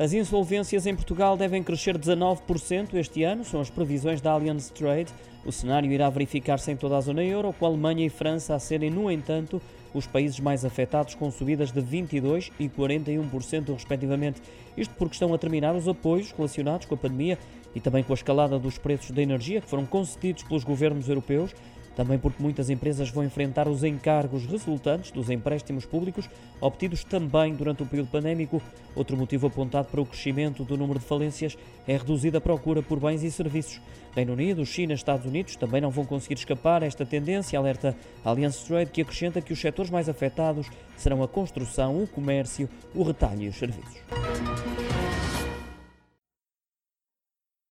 As insolvências em Portugal devem crescer 19% este ano, são as previsões da Allianz Trade. O cenário irá verificar-se em toda a zona euro, com a Alemanha e França a serem, no entanto, os países mais afetados, com subidas de 22% e 41%, respectivamente. Isto porque estão a terminar os apoios relacionados com a pandemia e também com a escalada dos preços da energia que foram concedidos pelos governos europeus também porque muitas empresas vão enfrentar os encargos resultantes dos empréstimos públicos obtidos também durante o período pandémico. Outro motivo apontado para o crescimento do número de falências é reduzida a procura por bens e serviços. Reino Unido, China Estados Unidos também não vão conseguir escapar a esta tendência, alerta a Allianz Trade, que acrescenta que os setores mais afetados serão a construção, o comércio, o retalho e os serviços.